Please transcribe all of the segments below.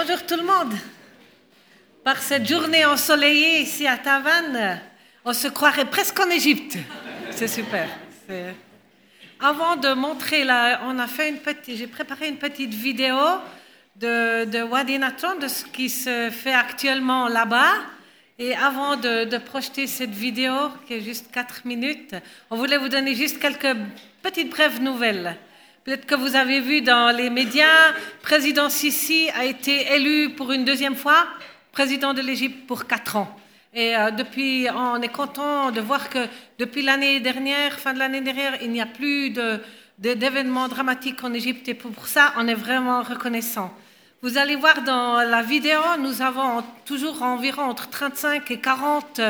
Bonjour tout le monde. Par cette journée ensoleillée ici à Tavannes, on se croirait presque en Égypte. C'est super. Avant de montrer, la, on a fait une petite, j'ai préparé une petite vidéo de, de Wadi Natron, de ce qui se fait actuellement là-bas. Et avant de, de, projeter cette vidéo, qui est juste 4 minutes, on voulait vous donner juste quelques petites brèves nouvelles. Peut-être que vous avez vu dans les médias, président Sisi a été élu pour une deuxième fois président de l'Égypte pour quatre ans. Et euh, depuis, on est content de voir que depuis l'année dernière, fin de l'année dernière, il n'y a plus d'événements dramatiques en Égypte. Et pour ça, on est vraiment reconnaissant. Vous allez voir dans la vidéo, nous avons toujours environ entre 35 et 40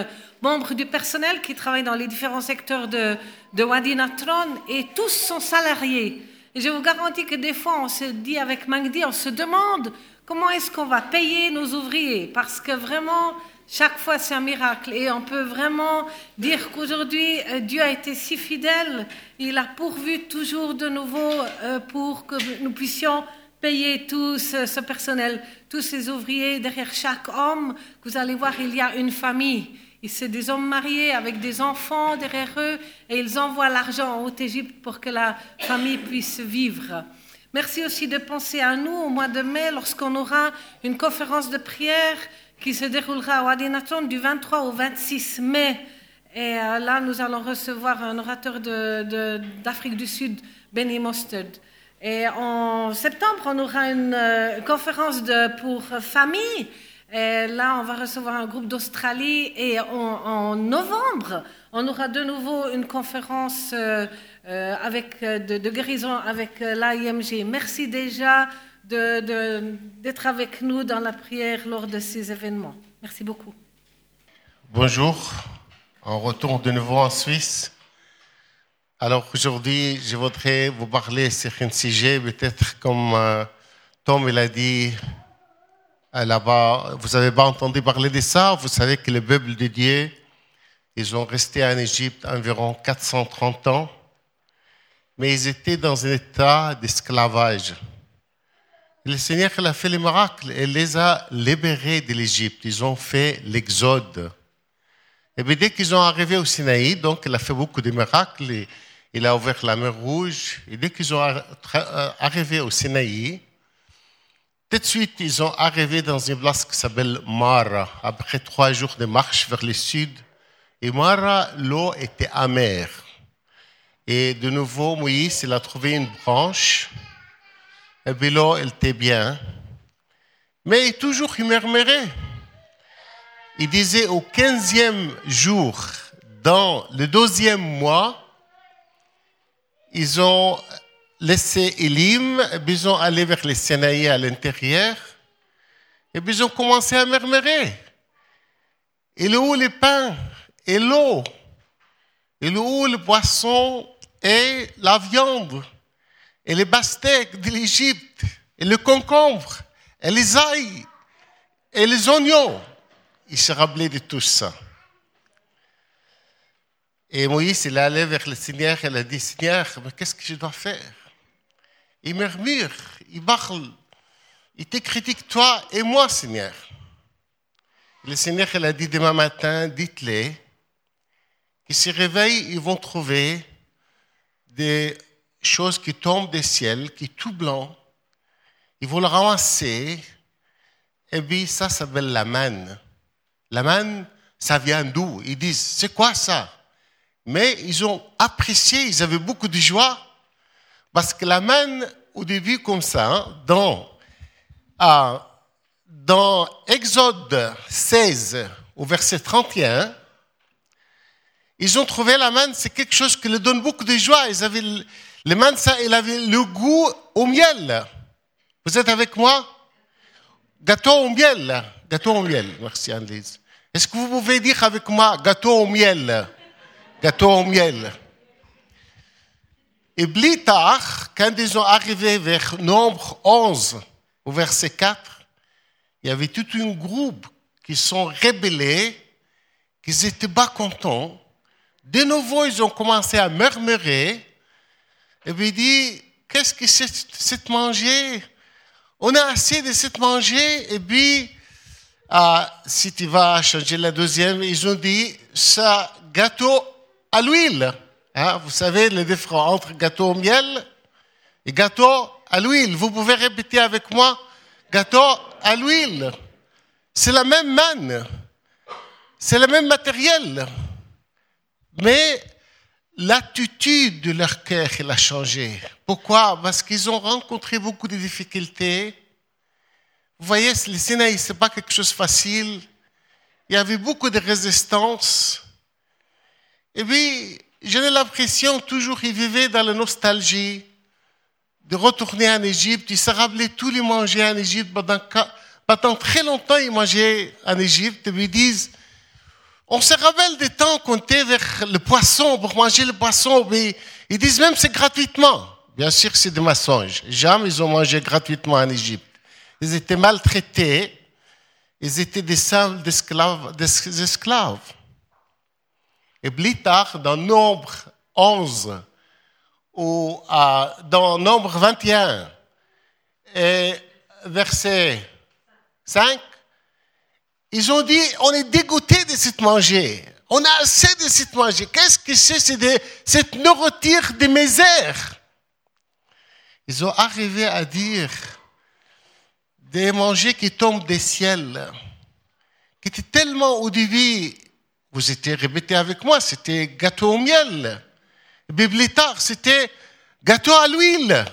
membres du personnel qui travaillent dans les différents secteurs de, de Wadi Natron et tous sont salariés. Et je vous garantis que des fois, on se dit avec Mangdi, on se demande comment est-ce qu'on va payer nos ouvriers, parce que vraiment, chaque fois, c'est un miracle. Et on peut vraiment dire qu'aujourd'hui, euh, Dieu a été si fidèle, il a pourvu toujours de nouveau euh, pour que nous puissions payer tout ce, personnel, tous ces ouvriers. Derrière chaque homme, vous allez voir, il y a une famille. Et c'est des hommes mariés avec des enfants derrière eux et ils envoient l'argent en Haute-Égypte pour que la famille puisse vivre. Merci aussi de penser à nous au mois de mai lorsqu'on aura une conférence de prière qui se déroulera à Wadi du 23 au 26 mai. Et euh, là, nous allons recevoir un orateur d'Afrique du Sud, Benny Mostard. Et en septembre, on aura une euh, conférence pour famille et là, on va recevoir un groupe d'Australie et en, novembre, on aura de nouveau une conférence euh, euh, avec, euh, de, guérison avec l'AIMG. Merci déjà d'être avec nous dans la prière lors de ces événements. Merci beaucoup. Bonjour, on retourne de nouveau en Suisse. Alors aujourd'hui, je voudrais vous parler sur un sujet, peut-être comme Tom il a dit, euh, là-bas, vous n'avez pas entendu parler de ça? Vous savez que le peuple de Dieu, ils ont resté en Égypte environ 430 ans, mais ils étaient dans un état d'esclavage. Le Seigneur a fait les miracles et les a libérés de l'Égypte. Ils ont fait l'exode. Et bien, dès qu'ils ont arrivé au Sinaï, donc il a fait beaucoup de miracles. Il a ouvert la mer Rouge. Et dès qu'ils ont euh, arrivé au Sinaï, tout de suite, ils sont arrivés dans une place qui s'appelle Mara, après trois jours de marche vers le sud. Et Mara, l'eau était amère. Et de nouveau, Moïse, il a trouvé une branche. Et puis l'eau, elle était bien. Mais toujours, il murmurait. Il disait au quinzième jour, dans le deuxième mois, ils ont laissé Elim, ils ont allé vers les Sinaï à l'intérieur, et ils ont commencé à murmurer. Et le où le pain et l'eau, et le où le poisson et la viande, et les pastèques de l'Égypte, et le concombre, et les ails, et les oignons. Il se rappelait de tout ça. Et Moïse, il est allé vers le Seigneur, il a dit, Seigneur, mais qu'est-ce que je dois faire? Il murmure, il parle, il te critique toi et moi, Seigneur. Le Seigneur, il a dit demain matin, dites-les qu'ils se réveillent, ils vont trouver des choses qui tombent du ciel, qui tout blanc. Ils vont le ramasser. Et puis, ça s'appelle la manne. La manne, ça vient d'où? Ils disent, c'est quoi ça? Mais ils ont apprécié, ils avaient beaucoup de joie parce que la main, au début, comme ça, hein, dans, Exode 16, au verset 31, ils ont trouvé la manne, c'est quelque chose qui leur donne beaucoup de joie. Ils avaient, les mannes, ça, il avait le goût au miel. Vous êtes avec moi? Gâteau au miel. Gâteau au miel. Merci, Annelise. Est-ce que vous pouvez dire avec moi gâteau au miel? Gâteau au miel. Et plus tard, quand ils sont arrivés vers Nombre 11, au verset 4, il y avait tout un groupe qui sont rébellés, qui n'étaient pas contents. De nouveau, ils ont commencé à murmurer. Et puis, il dit, qu'est-ce que c'est manger On a assez de cette manger et puis, ah, si tu vas changer la deuxième, ils ont dit ça gâteau à l'huile. Hein, vous savez le différence entre gâteau au miel et gâteau à l'huile. Vous pouvez répéter avec moi gâteau à l'huile. C'est la même manne, c'est le même matériel, mais l'attitude de leur cœur a changé. Pourquoi? Parce qu'ils ont rencontré beaucoup de difficultés. Vous voyez, le Sinaï, ce n'est pas quelque chose de facile. Il y avait beaucoup de résistance. Et puis, j'ai l'impression toujours qu'ils vivaient dans la nostalgie de retourner en Égypte. Ils se rappelaient tous les manger en Égypte. Pendant, très longtemps, ils mangeaient en Égypte. Et ils disent, on se rappelle des temps qu'on était vers le poisson pour manger le poisson. Mais ils disent même c'est gratuitement. Bien sûr, c'est des mensonges. Jamais ils ont mangé gratuitement en Égypte. Ils étaient maltraités. Ils étaient des simples d'esclaves. Des esclaves. Et plus dans Nombre 11, ou dans Nombre 21, et verset 5, ils ont dit, on est dégoûté de cette manger. On a assez de cette manger. Qu'est-ce que c'est? C'est cette nourriture de misère. Ils ont arrivé à dire des manger qui tombent des ciels, qui étaient tellement au début vous étiez répété avec moi, c'était gâteau au miel. Et plus tard, c'était gâteau à l'huile.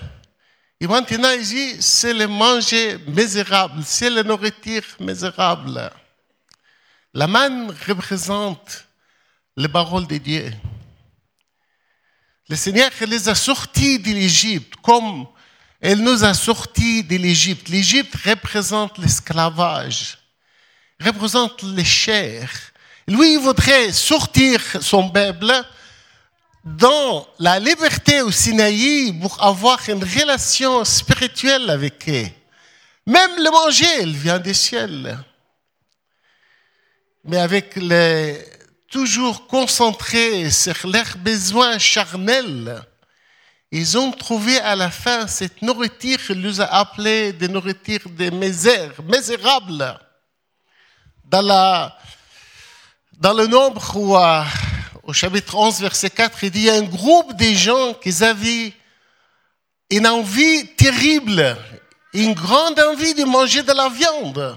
Et maintenant, il dit, c'est le manger misérable, c'est la nourriture misérable. La manne représente les paroles de Dieu. Le Seigneur les a sortis de l'Égypte comme elle nous a sortis de l'Égypte. L'Égypte représente l'esclavage, représente les chairs, lui, voudrait sortir son peuple dans la liberté au Sinaï pour avoir une relation spirituelle avec eux. Même le manger, il vient du ciel. Mais avec les, toujours concentrés sur leurs besoins charnels, ils ont trouvé à la fin cette nourriture qu'il nous a appelée de nourriture de misère, misérable. Dans la dans le nombre où, euh, au chapitre 11, verset 4, il dit, il y a un groupe de gens qui avaient une envie terrible, une grande envie de manger de la viande.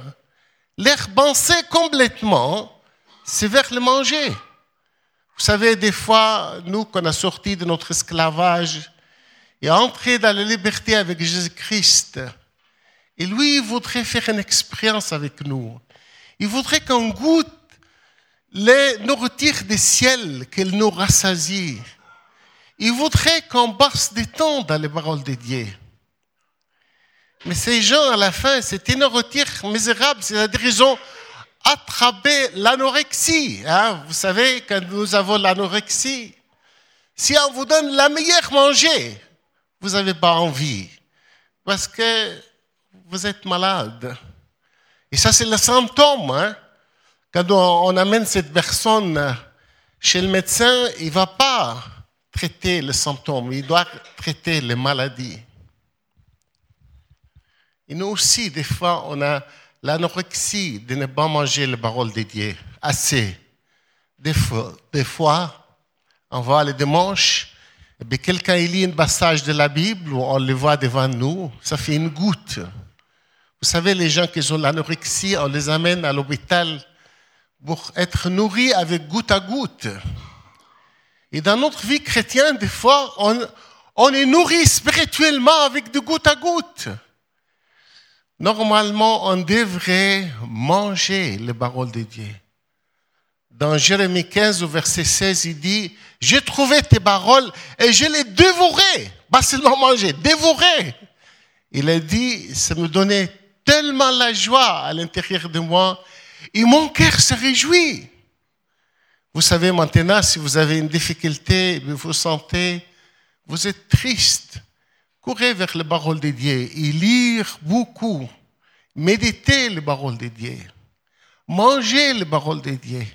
Leur pensée complètement, c'est vers le manger. Vous savez, des fois, nous, qu'on a sorti de notre esclavage et entré dans la liberté avec Jésus-Christ, et lui, il voudrait faire une expérience avec nous. Il voudrait qu'on goûte les nourritures des ciels qu'elle nous rassasie. Il voudrait qu'on passe du temps dans les paroles de Dieu. Mais ces gens, à la fin, c'était une nourriture misérable, c'est-à-dire qu'ils ont attrapé l'anorexie. Hein. Vous savez, quand nous avons l'anorexie, si on vous donne la meilleure manger, vous n'avez pas envie, parce que vous êtes malade. Et ça, c'est le symptôme. Hein. Quand on amène cette personne chez le médecin, il ne va pas traiter le symptôme, il doit traiter les maladies. Et nous aussi, des fois, on a l'anorexie de ne pas manger les paroles de assez. Des fois, des fois on voit le dimanche, quelqu'un lit un passage de la Bible, on le voit devant nous, ça fait une goutte. Vous savez, les gens qui ont l'anorexie, on les amène à l'hôpital pour être nourri avec goutte à goutte. Et dans notre vie chrétienne, des fois, on, est nourri spirituellement avec de goutte à goutte. Normalement, on devrait manger les paroles de Dieu. Dans Jérémie 15, au verset 16, il dit, j'ai trouvé tes paroles et je les dévoré. Pas seulement manger, dévoré. Il a dit, ça me donnait tellement la joie à l'intérieur de moi et mon cœur se réjouit. Vous savez maintenant, si vous avez une difficulté, vous sentez, vous êtes triste, courez vers les paroles de Dieu et lire beaucoup. Méditez les paroles de Dieu. Mangez les paroles de Dieu.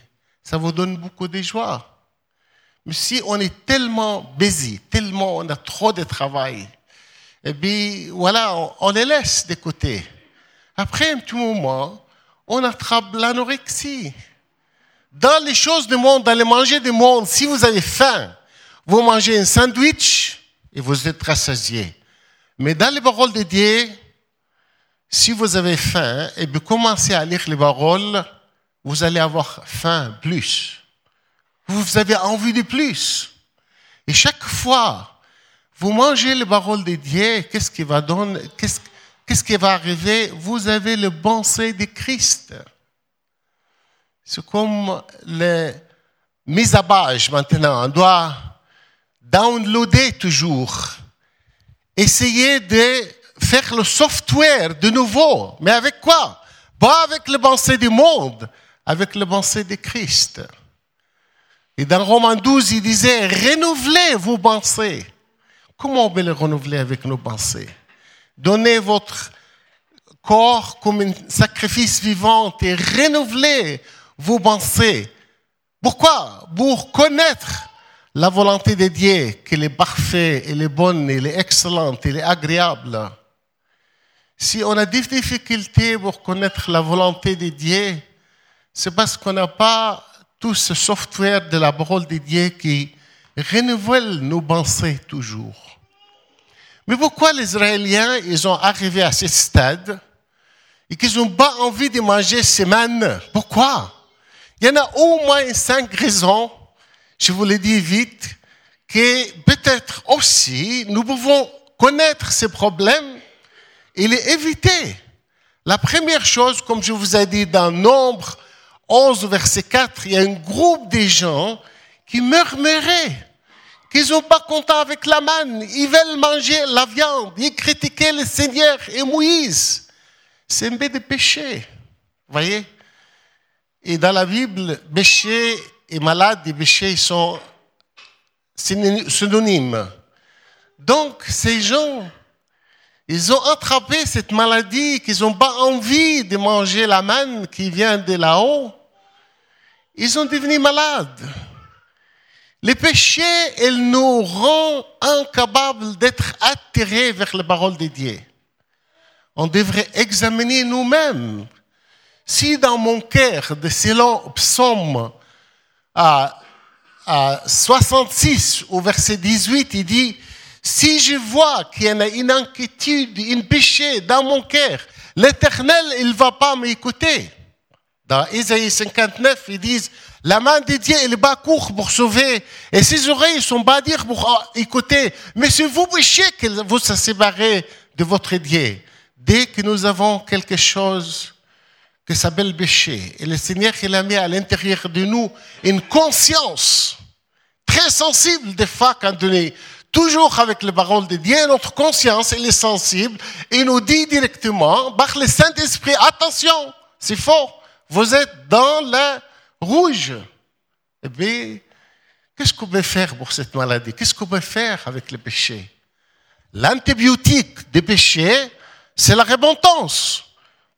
Ça vous donne beaucoup de joie. Mais si on est tellement busy, tellement on a trop de travail, et puis voilà, on les laisse de côté. Après un petit moment, on attrape l'anorexie. Dans les choses du monde, dans les manger du monde, si vous avez faim, vous mangez un sandwich et vous êtes rassasié. Mais dans les paroles de Dieu, si vous avez faim et vous commencez à lire les paroles, vous allez avoir faim plus. Vous avez envie de plus. Et chaque fois, vous mangez les paroles de Dieu, qu'est-ce qui va donner, qu'est-ce qui va arriver? Vous avez le pensée de Christ. C'est comme les mise à page maintenant. On doit downloader toujours. Essayer de faire le software de nouveau. Mais avec quoi? Pas avec le pensée du monde, avec le pensée de Christ. Et dans Romains 12, il disait, renouvelez vos pensées. Comment on peut les renouveler avec nos pensées Donnez votre corps comme un sacrifice vivant et renouvelez vos pensées. Pourquoi? Pour connaître la volonté de Dieu, qu'elle est parfaite, elle est bonne, elle est excellente, elle est agréable. Si on a des difficultés pour connaître la volonté de Dieu, c'est parce qu'on n'a pas tout ce software de la parole de Dieu qui renouvelle nos pensées toujours. Mais pourquoi les Israéliens, ils ont arrivé à ce stade et qu'ils n'ont pas envie de manger ces mannes? Pourquoi? Il y en a au moins cinq raisons, je vous le dis vite, que peut-être aussi nous pouvons connaître ces problèmes et les éviter. La première chose, comme je vous ai dit dans Nombre 11, verset 4, il y a un groupe de gens qui murmuraient, qu'ils sont pas contents avec la manne, ils veulent manger la viande, ils critiquaient le Seigneur et Moïse. C'est un de péché. Voyez? Et dans la Bible, péché et malade et péché sont synonymes. Donc, ces gens, ils ont attrapé cette maladie, qu'ils n'ont pas envie de manger la manne qui vient de là-haut. Ils sont devenus malades. Les péchés, elles nous rendent incapables d'être attirés vers la parole de Dieu. On devrait examiner nous-mêmes. Si dans mon cœur, de selon psaume à, à 66 au verset 18, il dit, si je vois qu'il y a une inquiétude, une péché dans mon cœur, l'Éternel, il ne va pas m'écouter. Dans Isaïe 59, ils disent, la main de Dieu, elle bat court pour sauver, et ses oreilles sont dire pour écouter. Mais c'est vous péchez que vous se séparez de votre Dieu. Dès que nous avons quelque chose que s'appelle péché, et le Seigneur, il a mis à l'intérieur de nous une conscience très sensible des fois quand on est toujours avec les paroles de Dieu, notre conscience, elle est sensible, et nous dit directement, par le Saint-Esprit, attention, c'est faux, vous êtes dans le rouge. Eh bien, qu'est-ce qu'on peut faire pour cette maladie? Qu'est-ce qu'on peut faire avec le péché L'antibiotique des péchés, c'est la repentance.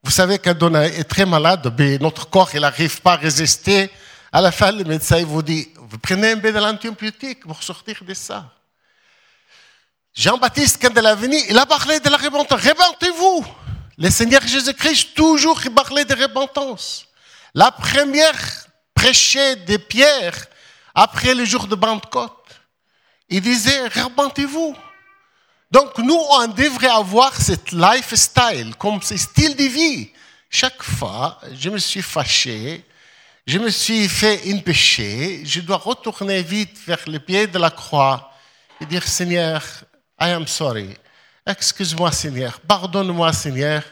Vous savez, on est très malade, ben, notre corps n'arrive pas à résister. À la fin, le médecin vous dit, vous prenez un peu de l'antibiotique pour sortir de ça. Jean-Baptiste, quand il est venu, il a parlé de la repentance. Repentez-vous. Le Seigneur Jésus-Christ, toujours, il parlait de repentance. La première prêchée de Pierre, après le jour de Pentecôte, il disait, repentez-vous. Donc, nous, on devrait avoir cette lifestyle, comme ce style de vie. Chaque fois, je me suis fâché, je me suis fait une péché, je dois retourner vite vers le pied de la croix et dire, Seigneur, I am sorry. Excuse-moi, Seigneur. Pardonne-moi, Seigneur.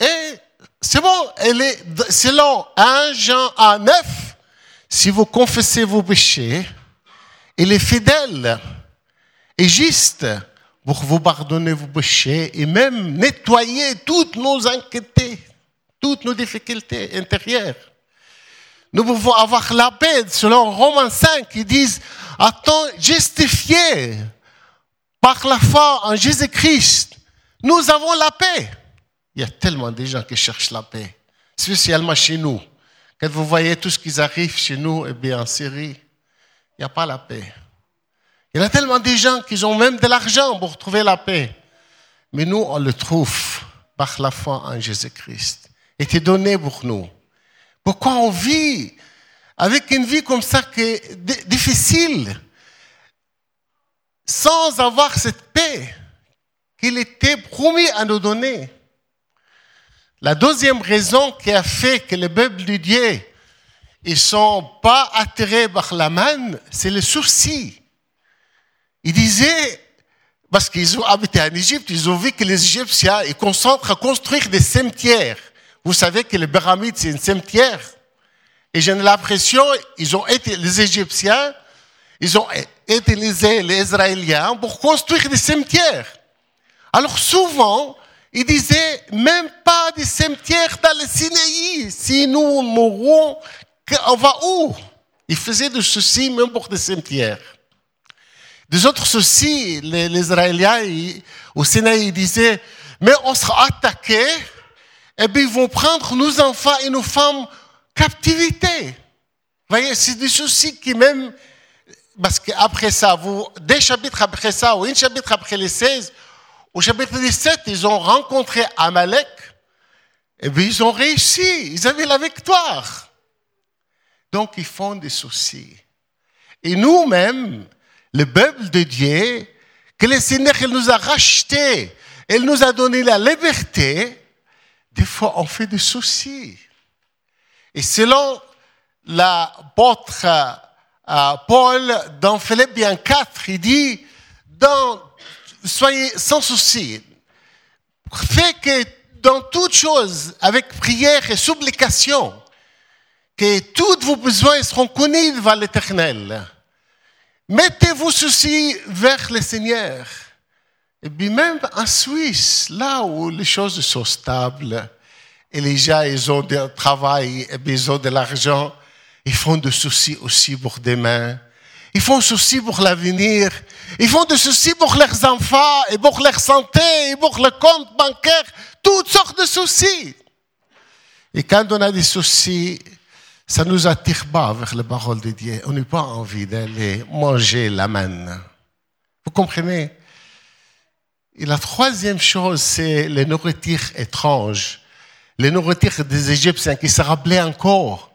Et c'est bon, elle est, selon 1 Jean à 9, si vous confessez vos péchés, il est fidèle et juste pour vous pardonner vos péchés et même nettoyer toutes nos inquiétudes, toutes nos difficultés intérieures. Nous pouvons avoir la paix selon Romains 5 qui disent, attends, justifié par la foi en Jésus-Christ, nous avons la paix. Il y a tellement de gens qui cherchent la paix, spécialement chez nous. Quand vous voyez tout ce qui arrive chez nous, eh bien, en Syrie, il n'y a pas la paix. Il y a tellement de gens qui ont même de l'argent pour trouver la paix. Mais nous, on le trouve par la foi en Jésus-Christ. Il était donné pour nous. Pourquoi on vit avec une vie comme ça qui est difficile, sans avoir cette paix qu'il était promis à nous donner? La deuxième raison qui a fait que les peuples de Dieu ils sont pas attirés par la manne, c'est le souci. Ils disaient, parce qu'ils ont habité en Égypte, ils ont vu que les Égyptiens, ils concentrent à construire des cimetières. Vous savez que le pyramide, c'est une cimetière. Et j'ai l'impression, ils ont été, les Égyptiens, ils ont utilisé les Israéliens pour construire des cimetières. Alors souvent, ils disaient même pas des cimetières dans le Sinaï. Si nous mourons, on va où? Ils faisaient des soucis même pour des cimetières. Des autres soucis, les, Israéliens au Sinaï, disaient, mais on sera attaqué, et bien ils vont prendre nos enfants et nos femmes captivité. Vous voyez, c'est des soucis qui même, parce qu'après ça, vous, des chapitres après ça, ou un chapitre après les 16, au chapitre 17, ils ont rencontré Amalek, et ils ont réussi, ils avaient la victoire. Donc ils font des soucis. Et nous-mêmes, le peuple de Dieu, que le Seigneur nous a racheté, il nous a donné la liberté, des fois on fait des soucis. Et selon l'apôtre euh, Paul, dans Philippiens 4, il dit, soyez sans souci, fait que dans toutes choses, avec prière et supplication, que tous vos besoins seront connus devant l'Éternel. Mettez-vos soucis vers le Seigneur. Et puis même en Suisse, là où les choses sont stables, et les gens, ils ont du travail, et ils ont de l'argent. Ils font des soucis aussi pour demain. Ils font des soucis pour l'avenir. Ils font des soucis pour leurs enfants, et pour leur santé, et pour le compte bancaire. Toutes sortes de soucis. Et quand on a des soucis, ça nous attire pas vers la parole de Dieu. On n'a pas envie d'aller manger la manne. Vous comprenez? Et la troisième chose, c'est les nourritures étranges les nourritures des Égyptiens qui se rappelaient encore.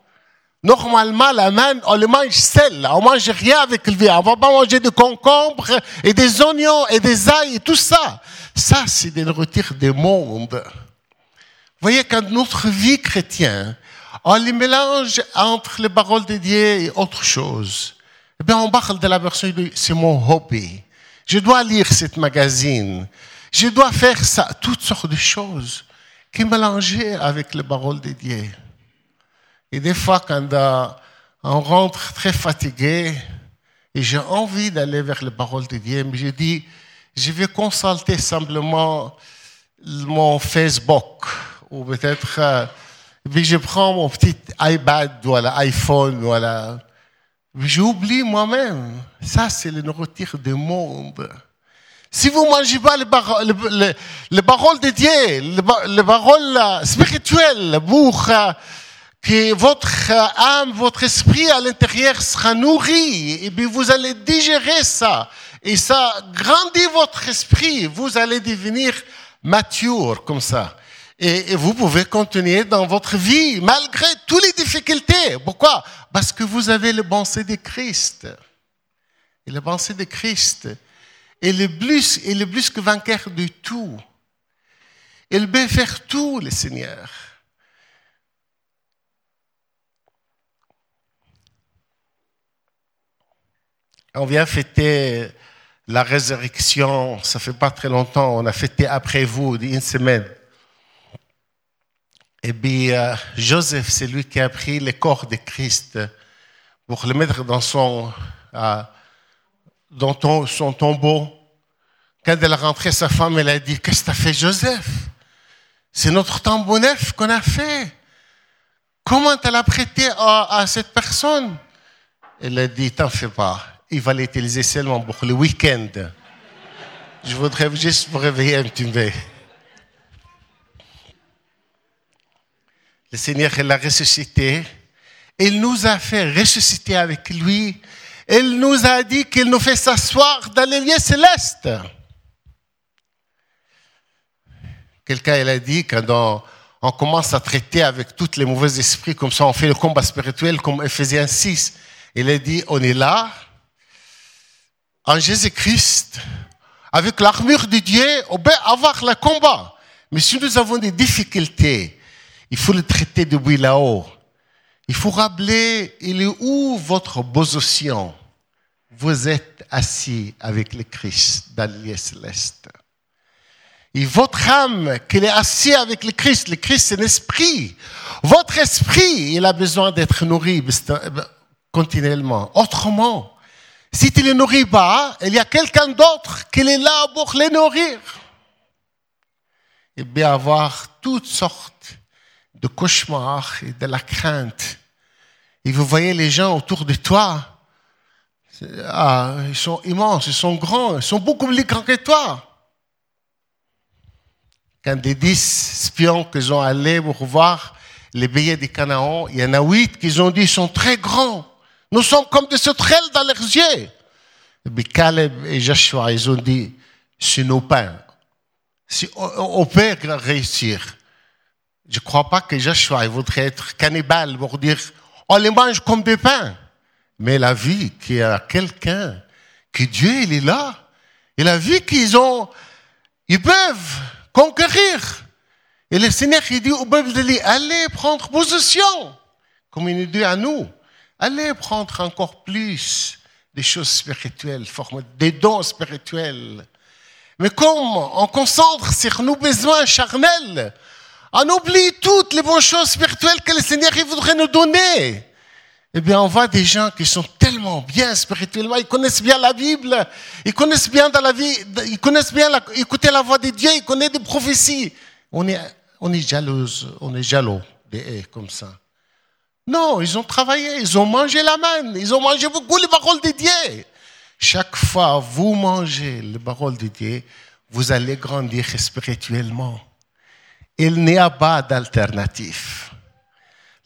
Normalement, la manne, on le mange seul. On mange rien avec le viande. On va pas manger de concombres et des oignons et des ails et tout ça. Ça, c'est des nourritures du monde. Vous voyez, quand notre vie chrétienne, on les mélange entre les paroles de Dieu et autre chose. Eh bien, on parle de la version de c'est mon hobby. Je dois lire cette magazine. Je dois faire ça, toutes sortes de choses qui mélangeait avec les paroles de Dieu. Et des fois, quand euh, on rentre très fatigué, et j'ai envie d'aller vers les paroles de Dieu, mais je dis, je vais consulter simplement mon Facebook, ou peut-être, euh, puis je prends mon petit iPad, ou l'iPhone, voilà. J'oublie moi-même. Ça, c'est le nourriture du monde. Si vous ne mangez pas les, paroles, de Dieu, les, paroles euh, spirituelles, pour euh, que votre euh, âme, votre esprit à l'intérieur sera nourri, et puis vous allez digérer ça, et ça grandit votre esprit, vous allez devenir mature comme ça. Et, vous pouvez continuer dans votre vie malgré toutes les difficultés. Pourquoi? Parce que vous avez le pensée de Christ. Et le pensée de Christ, et le plus, et le plus que vainqueur de tout. Il peut faire tout, le Seigneur. On vient fêter la résurrection, ça fait pas très longtemps, on a fêté après vous, une semaine. Et puis euh, Joseph, c'est lui qui a pris le corps de Christ pour le mettre dans son, euh, tombeau. Quand elle a rentré, sa femme, elle a dit, qu'est-ce que tu as fait, Joseph? C'est notre tombeau neuf qu'on a fait. Comment tu l'as prêté à, cette personne? Elle a dit, t'en fais pas. Il va l'utiliser seulement pour le week-end. Je voudrais juste vous réveiller un petit peu. Le Seigneur, il l'a ressuscité. Il nous a fait ressusciter avec lui il nous a dit qu'il nous fait s'asseoir dans les lieux célestes. Quelqu'un, il a dit, quand on, commence à traiter avec tous les mauvais esprits, comme ça, on fait le combat spirituel, comme Ephésiens 6. Il a dit, on est là, en Jésus-Christ, avec l'armure de Dieu, on peut avoir le combat. Mais si nous avons des difficultés, il faut le traiter depuis là-haut. Il faut rappeler, il est où votre position? Vous êtes assis avec le Christ dans le céleste. Et votre âme, qu'elle est assise avec le Christ, le Christ c'est l'esprit. Votre esprit, il a besoin d'être nourri continuellement. Autrement, si tu ne les nourris pas, il y a quelqu'un d'autre qui est là pour les nourrir. Et bien avoir toutes sortes de cauchemars et de la crainte. Et vous voyez les gens autour de toi, ah, ils sont immenses, ils sont grands, ils sont beaucoup plus grands que toi. Quand des dix espions qu'ils ont allés pour voir les billets des Canaan, il y en a huit qui ont dit sont très grands. Nous sommes comme des sauterelles dans leurs yeux. Puis Caleb et Joshua, ils ont dit, c'est nos pains. Si on peut réussir. Je ne crois pas que Joshua voudrait être cannibale pour dire, on les mange comme des pains. Mais la vie qu'il y a quelqu'un, que Dieu, il est là. Et la vie qu'ils ont, ils peuvent conquérir. Et le Seigneur, il dit au peuple de lui, allez prendre position. Comme il nous dit à nous. Allez prendre encore plus des choses spirituelles, des dons spirituels. Mais comme on concentre sur nos besoins charnels, on oublie toutes les bonnes choses spirituelles que le Seigneur voudrait nous donner. Eh bien, on voit des gens qui sont tellement bien spirituellement, ils connaissent bien la Bible, ils connaissent bien dans la vie, ils connaissent bien écouter la voix de Dieu, ils connaissent des prophéties. On est, on est jalouse, on est jaloux des comme ça. Non, ils ont travaillé, ils ont mangé la main, ils ont mangé beaucoup les paroles de Dieu. Chaque fois vous mangez les paroles de Dieu, vous allez grandir spirituellement. Il n'y a pas d'alternative.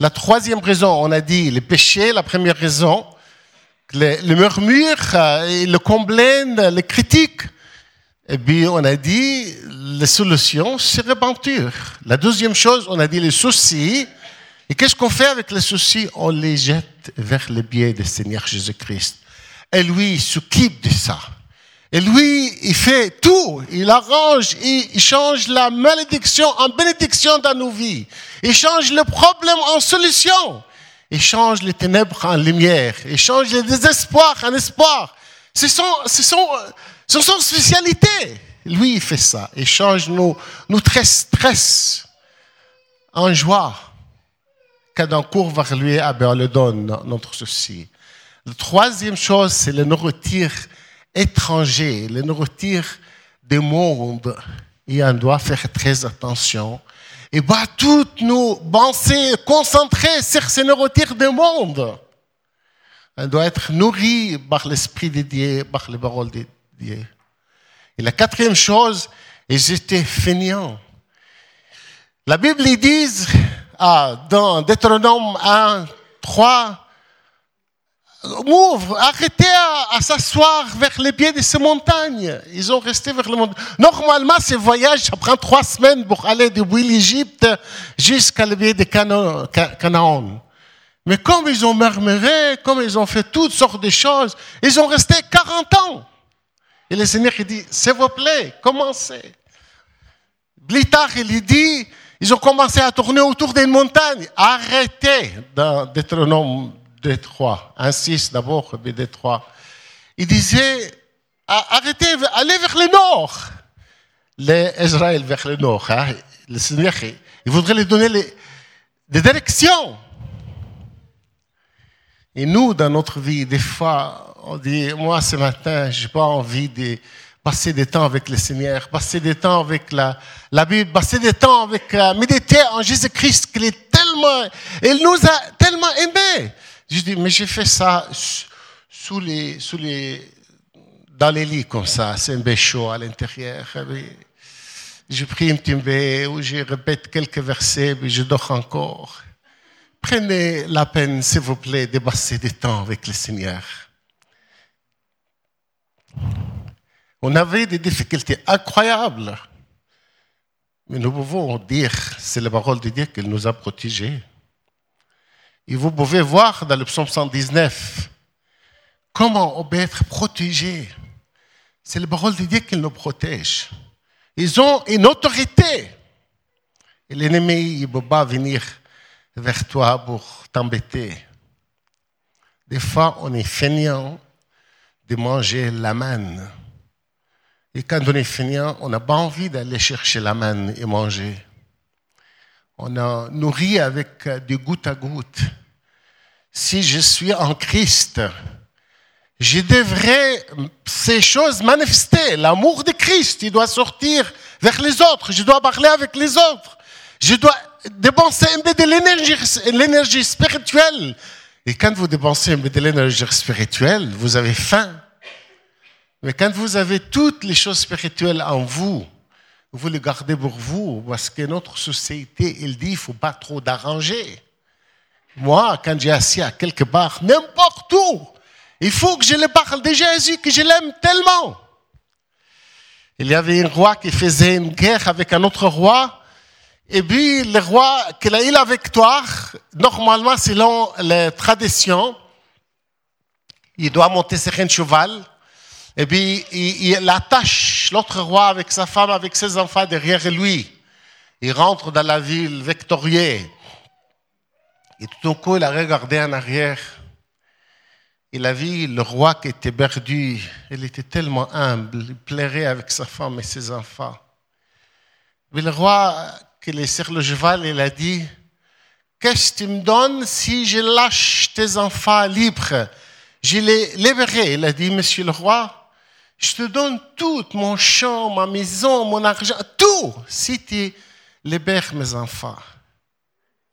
La troisième raison, on a dit le péché, la première raison, le, le murmure, euh, le complaint, les critiques. Et puis on a dit la solution, c'est repentir. La deuxième chose, on a dit les soucis. Et qu'est-ce qu'on fait avec les soucis? On les jette vers le biais du Seigneur Jésus-Christ. Et lui, il s'occupe de ça. Et lui, il fait tout. Il arrange, il, change la malédiction en bénédiction dans nos vies. Il change le problème en solution. Il change les ténèbres en lumière. Il change le désespoir en espoir. C'est son, c'est son, c'est son spécialité. Lui, il fait ça. Il change nos, nos stress en joie quand on court vers lui, ah ben on le donne notre souci. La troisième chose, c'est le nourriture étranger, le nourriture du monde. Et on doit faire très attention. Et bah, toutes nos pensées concentrées sur ces nourritures du monde. On doit être nourri par l'Esprit de Dieu, par les paroles de Dieu. Et la quatrième chose, ils étaient feignants. La Bible dit, ah, dans Deutéronome 1, 3, Move, arrêtez à, s'asseoir vers les pieds de ces montagnes. Ils ont resté vers les montagnes. Normalement, ce voyage, ça prend trois semaines pour aller depuis l'Égypte jusqu'à le pied de Canaan. Mais comme ils ont murmuré, comme ils ont fait toutes sortes de choses, ils ont resté 40 ans. Et le Seigneur, dit, s'il vous plaît, commencez. Plus tard, il dit, ils ont commencé à tourner autour d'une montagne. Arrêtez dans Deutéronome 2.3. 1.6 d'abord, puis 2.3. Il disait, arrêtez, allez vers le nord. L'Israël vers le nord. Hein. Le Seigneur, il voudrait lui donner les, des directions. Et nous, dans notre vie, des fois, on dit, moi, ce matin, j'ai pas envie de passer des temps avec le Seigneur, passer des temps avec la, la Bible, passer des temps avec euh, méditer en Jésus-Christ, qu'il est tellement, il nous a tellement aimés. Je dis, mais j'ai fait ça sous les, sous les, dans les lits comme ça, c'est un chaud à l'intérieur. Je prie un petit ou je répète quelques versets, puis je dors encore. Prenez la peine, s'il vous plaît, de passer des temps avec le Seigneur. On avait des difficultés incroyables. Mais nous pouvons dire, c'est la parole de Dieu qu'il nous a protégés. Et vous pouvez voir dans le psaume 119 comment on peut être protégé. C'est la parole de Dieu qui nous protège. Ils ont une autorité. Et l'ennemi, il ne peut pas venir vers toi pour t'embêter. Des fois, on est feignant de manger la manne. Et quand on est feignant, on n'a pas envie d'aller chercher la manne et manger. On a nourri avec du goutte à goutte. Si je suis en Christ, je devrais ces choses manifester. L'amour de Christ, il doit sortir vers les autres. Je dois parler avec les autres. Je dois dépenser un peu de l'énergie spirituelle. Et quand vous dépensez un peu de l'énergie spirituelle, vous avez faim. Mais quand vous avez toutes les choses spirituelles en vous, vous les gardez pour vous, parce que notre société, il dit, il faut pas trop d'arranger. Moi, quand j'ai assis à quelque part, n'importe où, il faut que je le parle de Jésus, que je l'aime tellement. Il y avait un roi qui faisait une guerre avec un autre roi, et puis le roi qui a eu la victoire, normalement, selon les traditions, il doit monter sur un cheval, et puis il, attache l'autre roi avec sa femme, avec ses enfants derrière lui. Il rentre dans la ville victorieux. Et tout d'un coup, il a regardé en arrière. Il a vu le roi qui était perdu. Il était tellement humble. Il plairait avec sa femme et ses enfants. Mais le roi, qui est sur le cheval, il a dit, qu'est-ce que tu me donnes si je lâche tes enfants libres? Je les libérerai. Il a dit, monsieur le roi, je te donne tout, mon champ, ma maison, mon argent, tout, si tu libères mes enfants.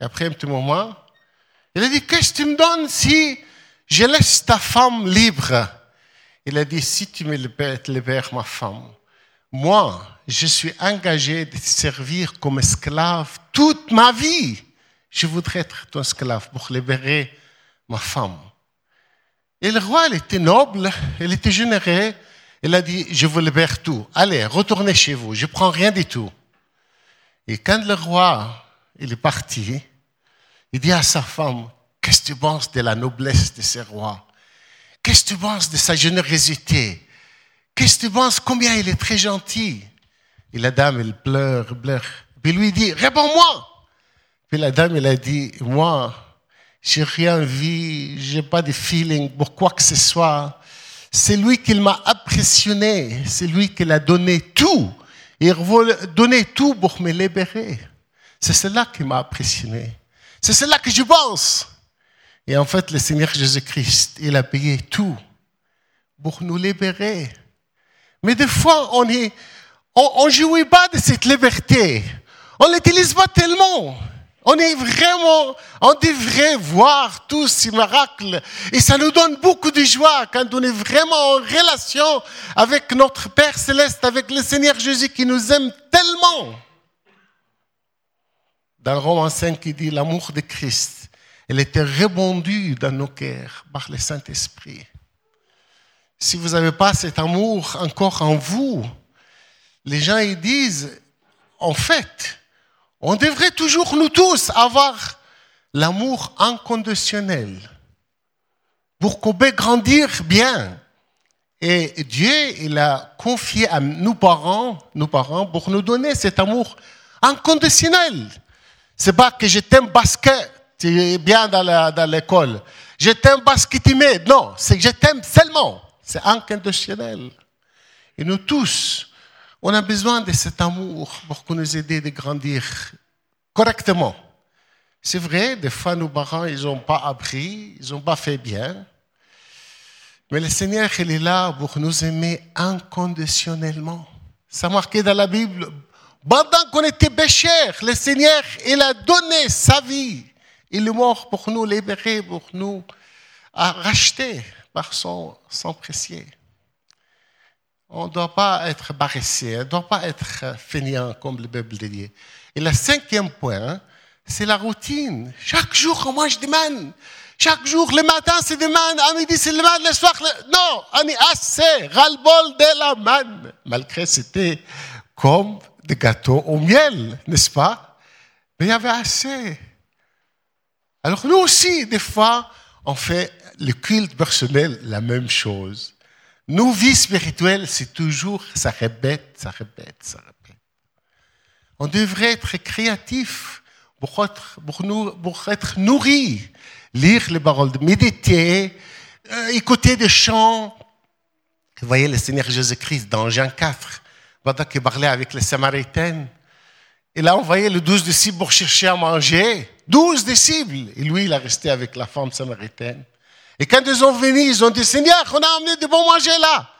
Et après un petit moment, il a dit, qu'est-ce que tu me donnes si je laisse ta femme libre? Il a dit, si tu me libères, ma femme, moi, je suis engagé de te servir comme esclave toute ma vie. Je voudrais être ton esclave pour libérer ma femme. Et le roi, il était noble, il était généreux, il a dit, je vous libère tout. Allez, retournez chez vous. Je prends rien du tout. Et quand le roi, il est parti, il dit à sa femme, qu'est-ce que tu penses de la noblesse de ce roi? Qu'est-ce que tu penses de sa générosité? Qu'est-ce que tu penses combien il est très gentil? Et la dame, elle pleure, pleure. Puis lui dit, réponds-moi. Puis la dame, elle a dit, moi, j'ai rien vu, j'ai pas de feeling pour quoi que ce soit. C'est lui qui m'a impressionné, c'est lui qui a donné tout. Il veut donner tout pour me libérer. C'est cela qui m'a impressionné. C'est cela que je pense. Et en fait, le Seigneur Jésus-Christ, il a payé tout pour nous libérer. Mais des fois, on ne on, jouit pas de cette liberté. On l'utilise pas tellement. On est vraiment, on devrait voir tous ces miracles. Et ça nous donne beaucoup de joie quand on est vraiment en relation avec notre Père céleste, avec le Seigneur Jésus qui nous aime tellement. Dans Romains 5, il dit l'amour de Christ, elle était répandue dans nos cœurs par le Saint-Esprit. Si vous n'avez pas cet amour encore en vous, les gens ils disent, en fait, on devrait toujours, nous tous, avoir l'amour inconditionnel pour qu'on puisse grandir bien. Et Dieu, il a confié à nos parents, nos parents, pour nous donner cet amour inconditionnel. C'est pas que je t'aime parce que tu es bien dans l'école. Je t'aime parce que tu m'aimes. Non, c'est que je t'aime seulement. C'est inconditionnel. Et nous tous, on a besoin de cet amour pour nous aider à grandir correctement. C'est vrai, des fois, nos parents, ils n'ont pas appris, ils n'ont pas fait bien. Mais le Seigneur, il est là pour nous aimer inconditionnellement. Ça marqué dans la Bible. Pendant qu'on était pécheurs, le Seigneur, il a donné sa vie. Il est mort pour nous libérer, pour nous racheter par son sang précieux. On ne doit pas être paresseux, on ne doit pas être fainéant, comme le Bible dit. Et le cinquième point, c'est la routine. Chaque jour, on mange des mannes. Chaque jour, le matin, c'est des mannes. À midi, c'est le manne. Le soir, non, on est assez ras-le-bol de la manne. Malgré c'était comme de gâteaux au miel, n'est-ce pas? Mais il y avait assez. Alors nous aussi, des fois, on fait le culte personnel la même chose. Nos vies spirituelles, c'est toujours, ça répète, ça répète, ça répète. On devrait être créatif pour être, pour être nourri, lire les paroles, méditer, euh, écouter des chants. Vous voyez le Seigneur Jésus-Christ dans Jean 4, pendant qu'il parlait avec les Samaritaines. Il a envoyé les douze disciples pour chercher à manger. Douze disciples. Et lui, il a resté avec la femme samaritaine. Et quand ils sont venus, ils ont dit, Seigneur, on a amené du bon manger là.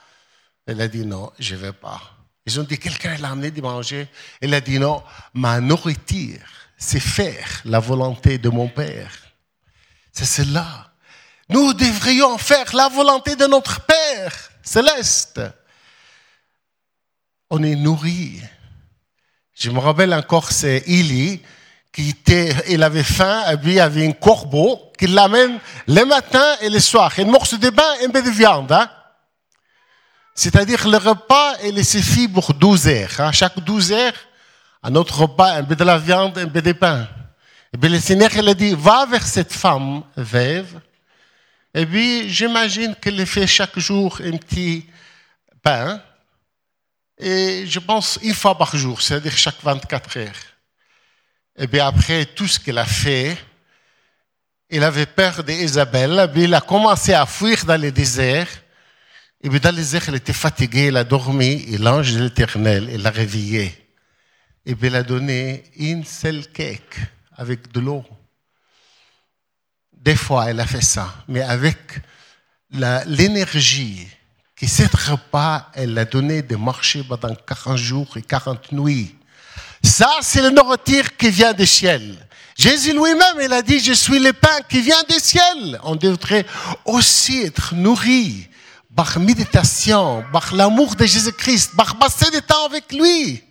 Il a dit, non, je ne vais pas. Ils ont dit, quelqu'un l'a amené de manger. Il a dit, non, ma nourriture, c'est faire la volonté de mon Père. C'est cela. Nous devrions faire la volonté de notre Père céleste. On est nourri. Je me rappelle encore, c'est Ili qui il avait faim, et puis il avait un corbeau qui l'amène le matin et le soir. Une morceau de pain et un peu de viande. Hein? C'est-à-dire le repas, il suffit pour 12 heures. Hein? Chaque 12 heures, un autre repas, un peu de la viande, un peu de pain. Et puis le Seigneur, il a dit, va vers cette femme veuve. Et puis, j'imagine qu'elle fait chaque jour un petit pain. Et je pense une fois par jour, c'est-à-dire chaque 24 heures. Et bien après tout ce qu'elle a fait, il avait peur d'Isabelle, il a commencé à fuir dans le désert. Et puis dans le désert, il était fatigué, il a dormi, et l'ange de l'Éternel, il l'a réveillé. Et puis il a donné une seule cake avec de l'eau. Des fois, elle a fait ça, mais avec l'énergie que cet repas, elle a donné de marcher pendant 40 jours et 40 nuits. Ça, c'est le nourriture qui vient du ciel. Jésus lui-même, il a dit, je suis le pain qui vient du ciel. On devrait aussi être nourri par méditation, par l'amour de Jésus-Christ, par passer du temps avec lui.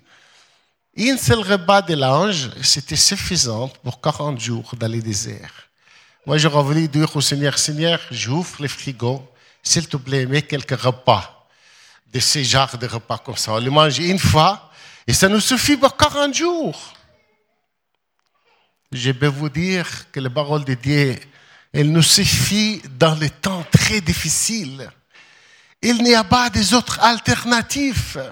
Une seule repas de l'ange, c'était suffisant pour 40 jours dans le désert. Moi, j'aurais voulu dire au Seigneur, Seigneur, j'ouvre le frigo, s'il te plaît, mets quelques repas, de ces genres de repas comme ça. On les mange une fois, et ça nous suffit pour 40 jours. Je peux vous dire que la parole de Dieu, elle nous suffit dans les temps très difficiles. Il n'y a pas des autres alternatives.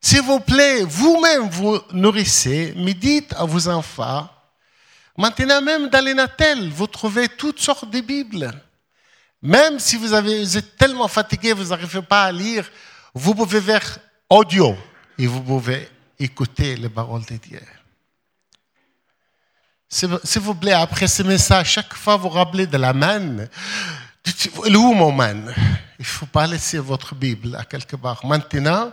S'il vous plaît, vous-même vous nourrissez, mais dites à vos enfants, maintenant même dans les natels, vous trouvez toutes sortes de Bibles. Même si vous, avez, vous êtes tellement fatigué, vous n'arrivez pas à lire, vous pouvez faire audio et vous pouvez écouter les paroles de Dieu. S'il vous plaît, après ce message, chaque fois vous rappelez de la manne. Où mon man Il ne faut pas laisser votre Bible à quelque part. Maintenant,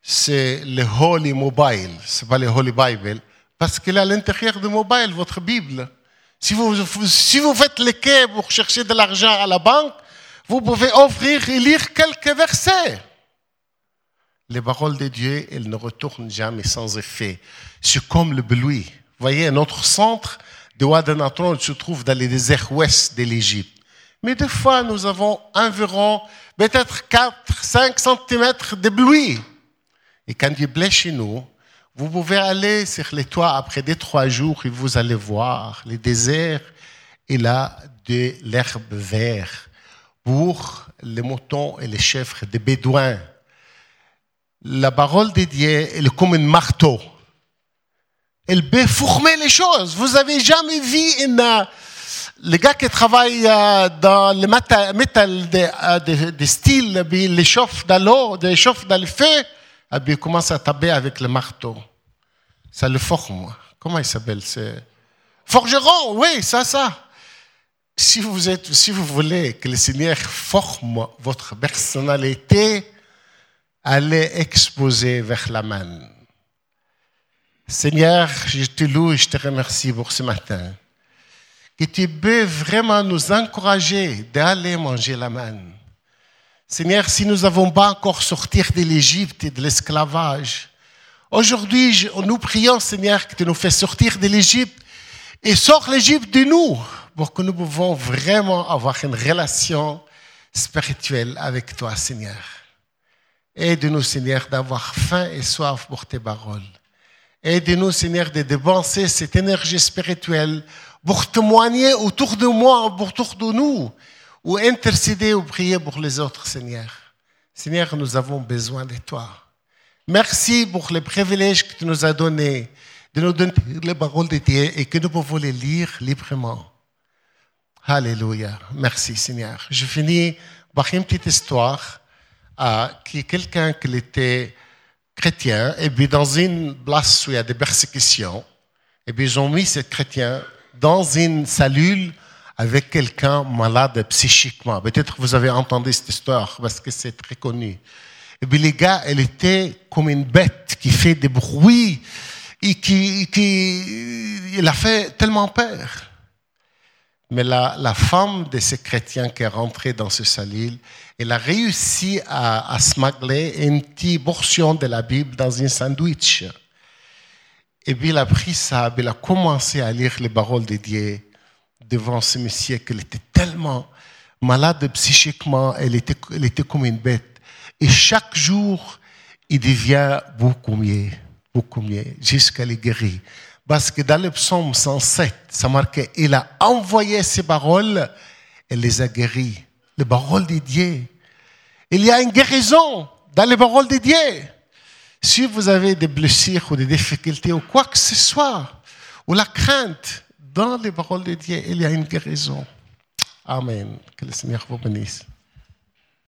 c'est le Holy Mobile, ce n'est pas le Holy Bible, parce qu'il est à l'intérieur du mobile, votre Bible. Si vous, si vous faites le quai pour chercher de l'argent à la banque, vous pouvez offrir et lire quelques versets. Les paroles de Dieu, elles ne retournent jamais sans effet. C'est comme le. Vous voyez, notre centre de Wadenatron se trouve dans les déserts ouest de l'Égypte. Mais des fois, nous avons environ peut-être 4, 5 cm de bruit. Et quand il plaît chez nous, vous pouvez aller sur les toits après deux, trois jours et vous allez voir les déserts. Il a de l'herbe verte pour les moutons et les chèvres des bédouins la parole de Dieu est comme un marteau. Elle peut former les choses. Vous avez jamais vu une, les gars qui travaillent euh, dans le métal de, euh, de, de style, ils les chauffent dans l'eau, ils les dans le feu, et puis ils commencent à taper avec le marteau. Ça le forme. Comment il s'appelle Forgeron, oui, ça, ça. Si vous, êtes, si vous voulez que le Seigneur forme votre personnalité, allez exposer vers la main. Seigneur, je te loue et je te remercie pour ce matin. Que tu peux vraiment nous encourager d'aller manger la main. Seigneur, si nous n'avons pas encore sorti de l'Égypte et de l'esclavage, aujourd'hui, nous prions, Seigneur, que tu nous fais sortir de l'Égypte et sors l'Égypte de nous pour que nous pouvons vraiment avoir une relation spirituelle avec toi, Seigneur. Aide-nous, Seigneur, d'avoir faim et soif pour tes paroles. Aide-nous, Seigneur, de dépenser cette énergie spirituelle pour témoigner autour de moi, autour de nous, ou intercéder ou prier pour les autres, Seigneur. Seigneur, nous avons besoin de toi. Merci pour les privilèges que tu nous as donnés, de nous donner les paroles de Dieu et que nous pouvons les lire librement. Alléluia. Merci, Seigneur. Je finis par une petite histoire à qui quelqu'un qui était chrétien, et puis dans une place où il y a des persécutions, et puis ils ont mis ce chrétien dans une cellule avec quelqu'un malade psychiquement. Peut-être vous avez entendu cette histoire parce que c'est très connu. Et puis les gars, elle était comme une bête qui fait des bruits et qui, qui il a fait tellement peur. Mais la, la femme de ce chrétien qui est rentré dans ce cellule, elle a réussi à, à smuggler une petite portion de la Bible dans un sandwich. Et puis il a pris ça, il a commencé à lire les paroles de Dieu devant ce monsieur qui était tellement malade psychiquement, elle était, elle était comme une bête. Et chaque jour, il devient beaucoup mieux, beaucoup mieux, jusqu'à les guérir. Parce que dans le psaume 107, ça marquait, il a envoyé ses paroles et les a guéris. Les paroles de Dieu. Il y a une guérison dans les paroles de Dieu. Si vous avez des blessures ou des difficultés ou quoi que ce soit, ou la crainte, dans les paroles de Dieu, il y a une guérison. Amen. Que le Seigneur vous bénisse.